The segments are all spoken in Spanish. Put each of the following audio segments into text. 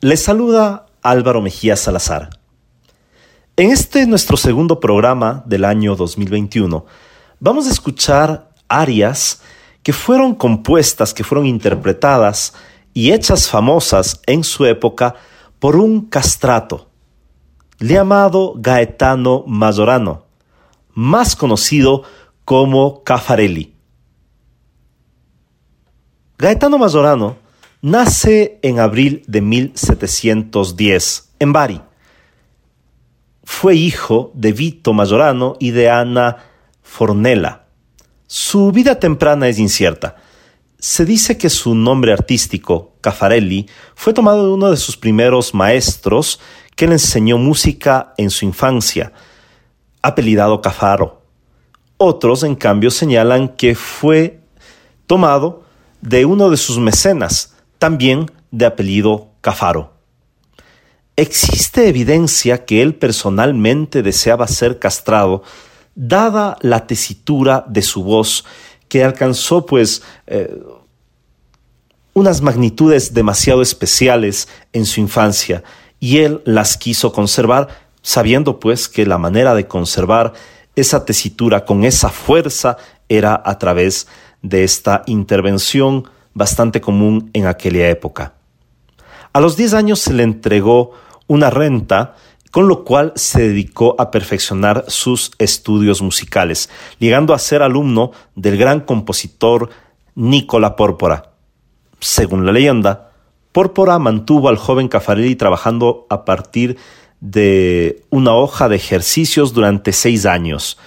Les saluda Álvaro Mejía Salazar. En este nuestro segundo programa del año 2021, vamos a escuchar arias que fueron compuestas, que fueron interpretadas y hechas famosas en su época por un castrato llamado Gaetano Majorano, más conocido como Caffarelli. Gaetano Majorano Nace en abril de 1710 en Bari. Fue hijo de Vito Majorano y de Ana Fornella. Su vida temprana es incierta. Se dice que su nombre artístico, Caffarelli, fue tomado de uno de sus primeros maestros que le enseñó música en su infancia, apellidado Cafaro. Otros, en cambio, señalan que fue tomado de uno de sus mecenas, también de apellido Cafaro. Existe evidencia que él personalmente deseaba ser castrado, dada la tesitura de su voz, que alcanzó pues eh, unas magnitudes demasiado especiales en su infancia, y él las quiso conservar, sabiendo pues que la manera de conservar esa tesitura con esa fuerza era a través de esta intervención bastante común en aquella época. A los 10 años se le entregó una renta, con lo cual se dedicó a perfeccionar sus estudios musicales, llegando a ser alumno del gran compositor Nicola Pórpora. Según la leyenda, Pórpora mantuvo al joven Caffarelli trabajando a partir de una hoja de ejercicios durante seis años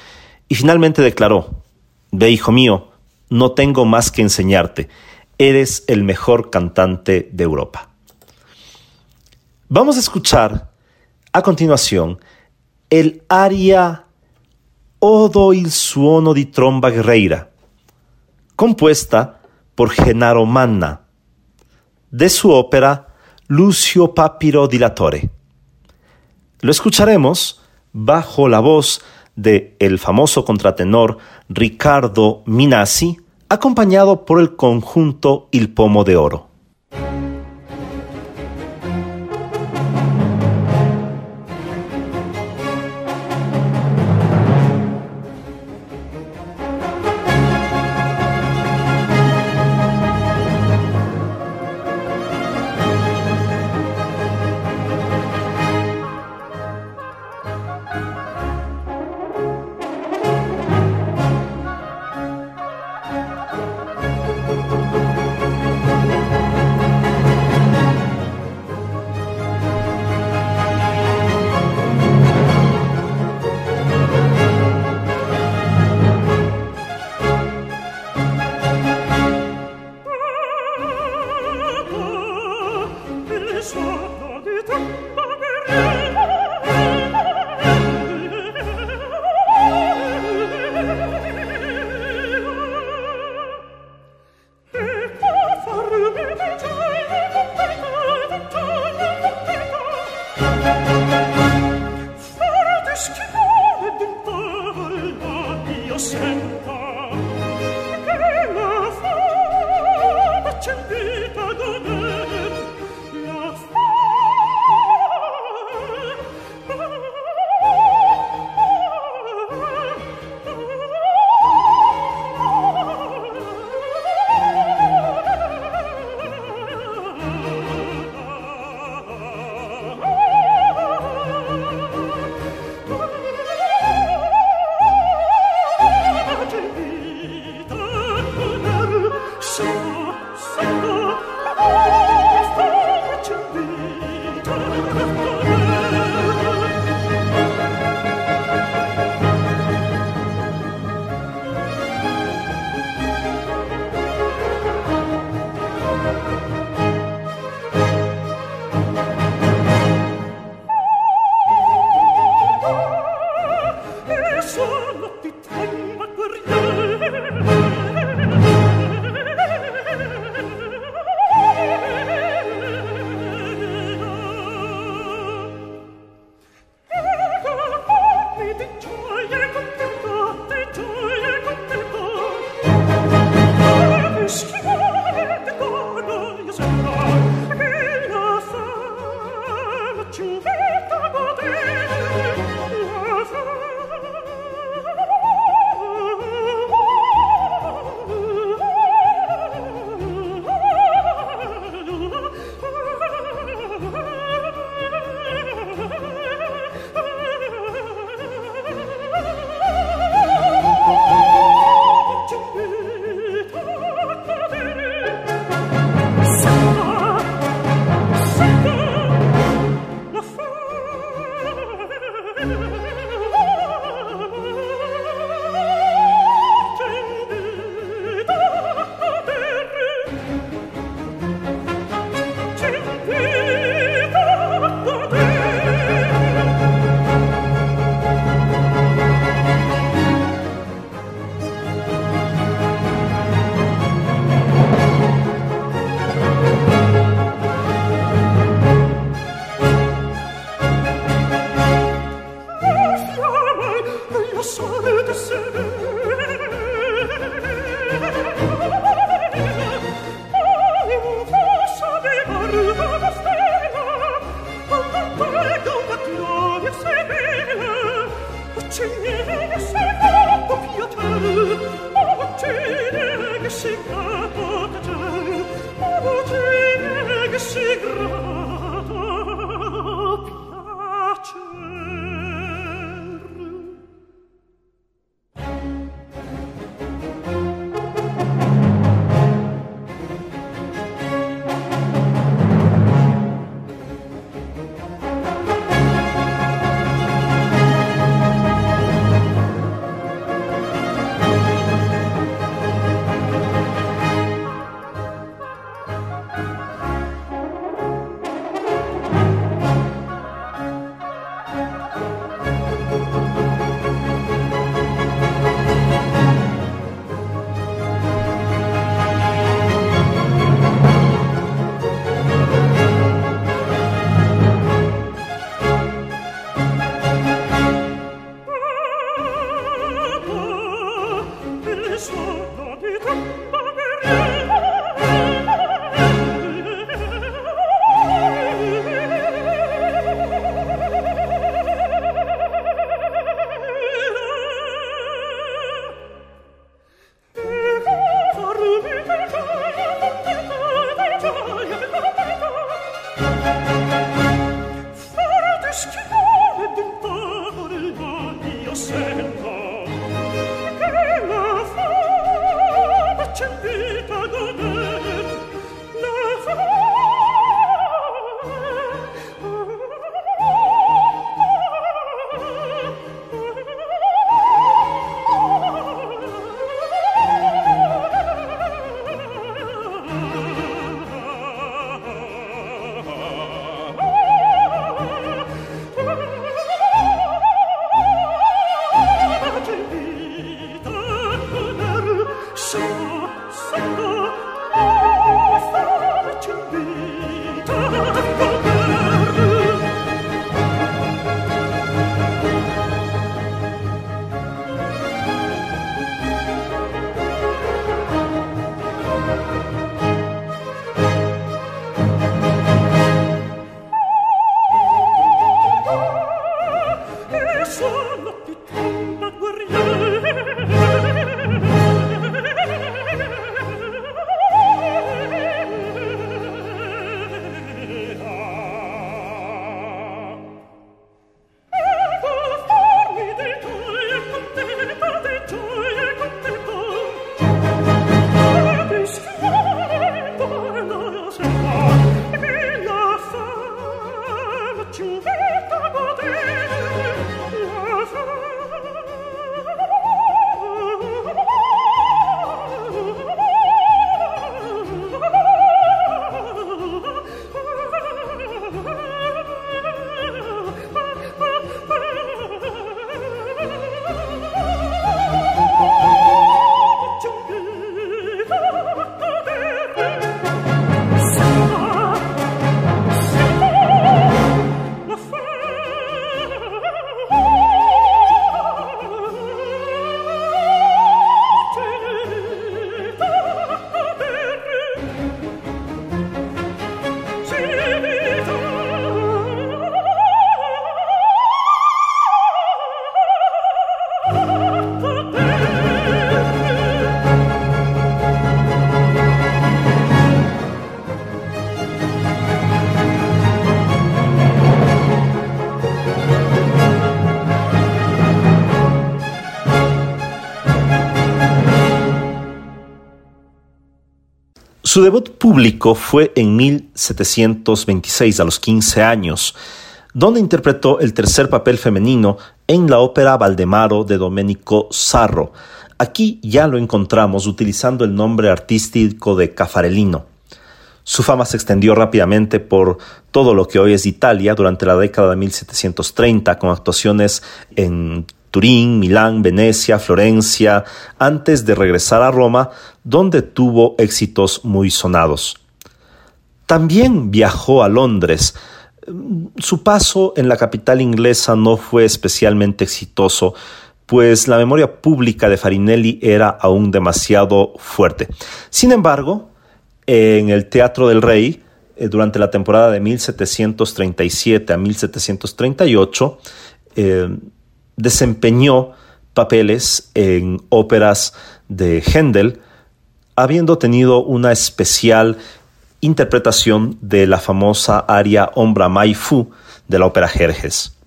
y finalmente declaró, Ve hijo mío, no tengo más que enseñarte eres el mejor cantante de Europa. Vamos a escuchar a continuación el aria Odo il suono di tromba guerreira, compuesta por Genaro Manna, de su ópera Lucio Papiro Dilatore. Lo escucharemos bajo la voz de el famoso contratenor Ricardo Minasi, acompañado por el conjunto Il Pomo de Oro. Oh. Su debut público fue en 1726, a los 15 años, donde interpretó el tercer papel femenino en la ópera Valdemaro de Domenico Sarro. Aquí ya lo encontramos utilizando el nombre artístico de Cafarelino. Su fama se extendió rápidamente por todo lo que hoy es Italia durante la década de 1730, con actuaciones en Turín, Milán, Venecia, Florencia, antes de regresar a Roma, donde tuvo éxitos muy sonados. También viajó a Londres. Su paso en la capital inglesa no fue especialmente exitoso, pues la memoria pública de Farinelli era aún demasiado fuerte. Sin embargo, en el Teatro del Rey, eh, durante la temporada de 1737 a 1738, eh, desempeñó papeles en óperas de Händel, habiendo tenido una especial interpretación de la famosa aria Ombra Mai Fu de la ópera Jerjes.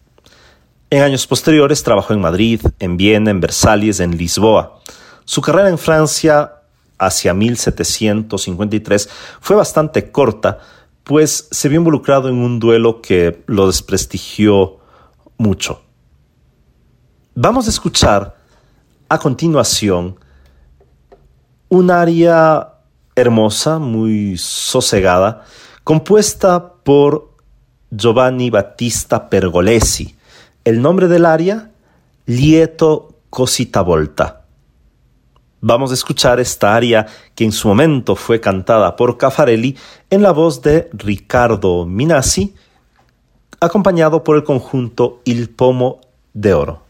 En años posteriores trabajó en Madrid, en Viena, en Versalles, en Lisboa. Su carrera en Francia hacia 1753 fue bastante corta, pues se vio involucrado en un duelo que lo desprestigió mucho. Vamos a escuchar a continuación un aria hermosa, muy sosegada, compuesta por Giovanni Battista Pergolesi. El nombre del aria, Lieto Cosita Volta. Vamos a escuchar esta aria que en su momento fue cantada por Caffarelli en la voz de Ricardo Minasi, acompañado por el conjunto Il Pomo de Oro.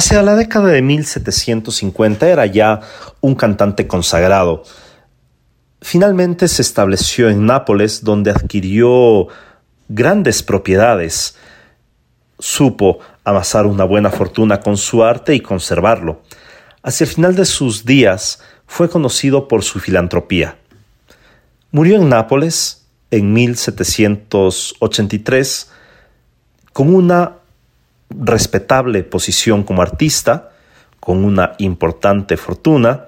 Hacia la década de 1750 era ya un cantante consagrado. Finalmente se estableció en Nápoles, donde adquirió grandes propiedades. Supo amasar una buena fortuna con su arte y conservarlo. Hacia el final de sus días fue conocido por su filantropía. Murió en Nápoles en 1783 con una respetable posición como artista, con una importante fortuna,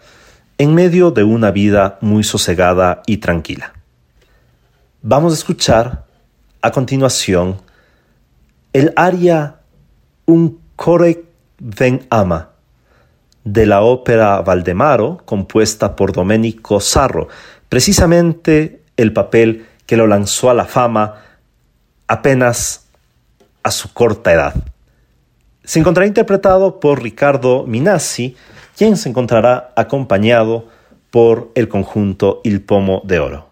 en medio de una vida muy sosegada y tranquila. Vamos a escuchar a continuación el aria Un Corec Ven Ama de la ópera Valdemaro, compuesta por Domenico Sarro, precisamente el papel que lo lanzó a la fama apenas a su corta edad se encontrará interpretado por Ricardo Minassi, quien se encontrará acompañado por el conjunto Il Pomo de Oro.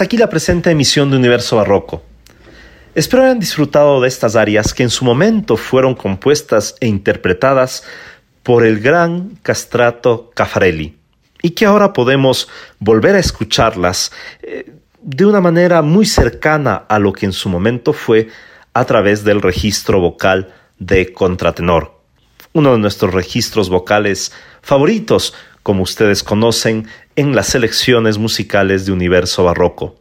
Hasta aquí la presente emisión de Universo Barroco. Espero hayan disfrutado de estas arias que en su momento fueron compuestas e interpretadas por el gran castrato Caffarelli y que ahora podemos volver a escucharlas eh, de una manera muy cercana a lo que en su momento fue a través del registro vocal de contratenor, uno de nuestros registros vocales favoritos, como ustedes conocen, en las selecciones musicales de Universo Barroco.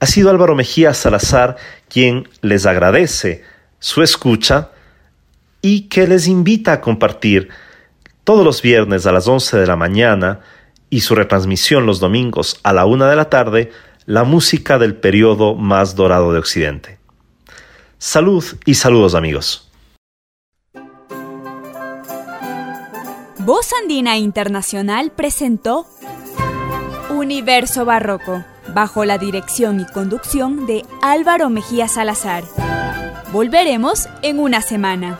Ha sido Álvaro Mejía Salazar quien les agradece su escucha y que les invita a compartir todos los viernes a las 11 de la mañana y su retransmisión los domingos a la una de la tarde, la música del periodo más dorado de Occidente. Salud y saludos amigos. Voz Andina Internacional presentó Universo Barroco, bajo la dirección y conducción de Álvaro Mejía Salazar. Volveremos en una semana.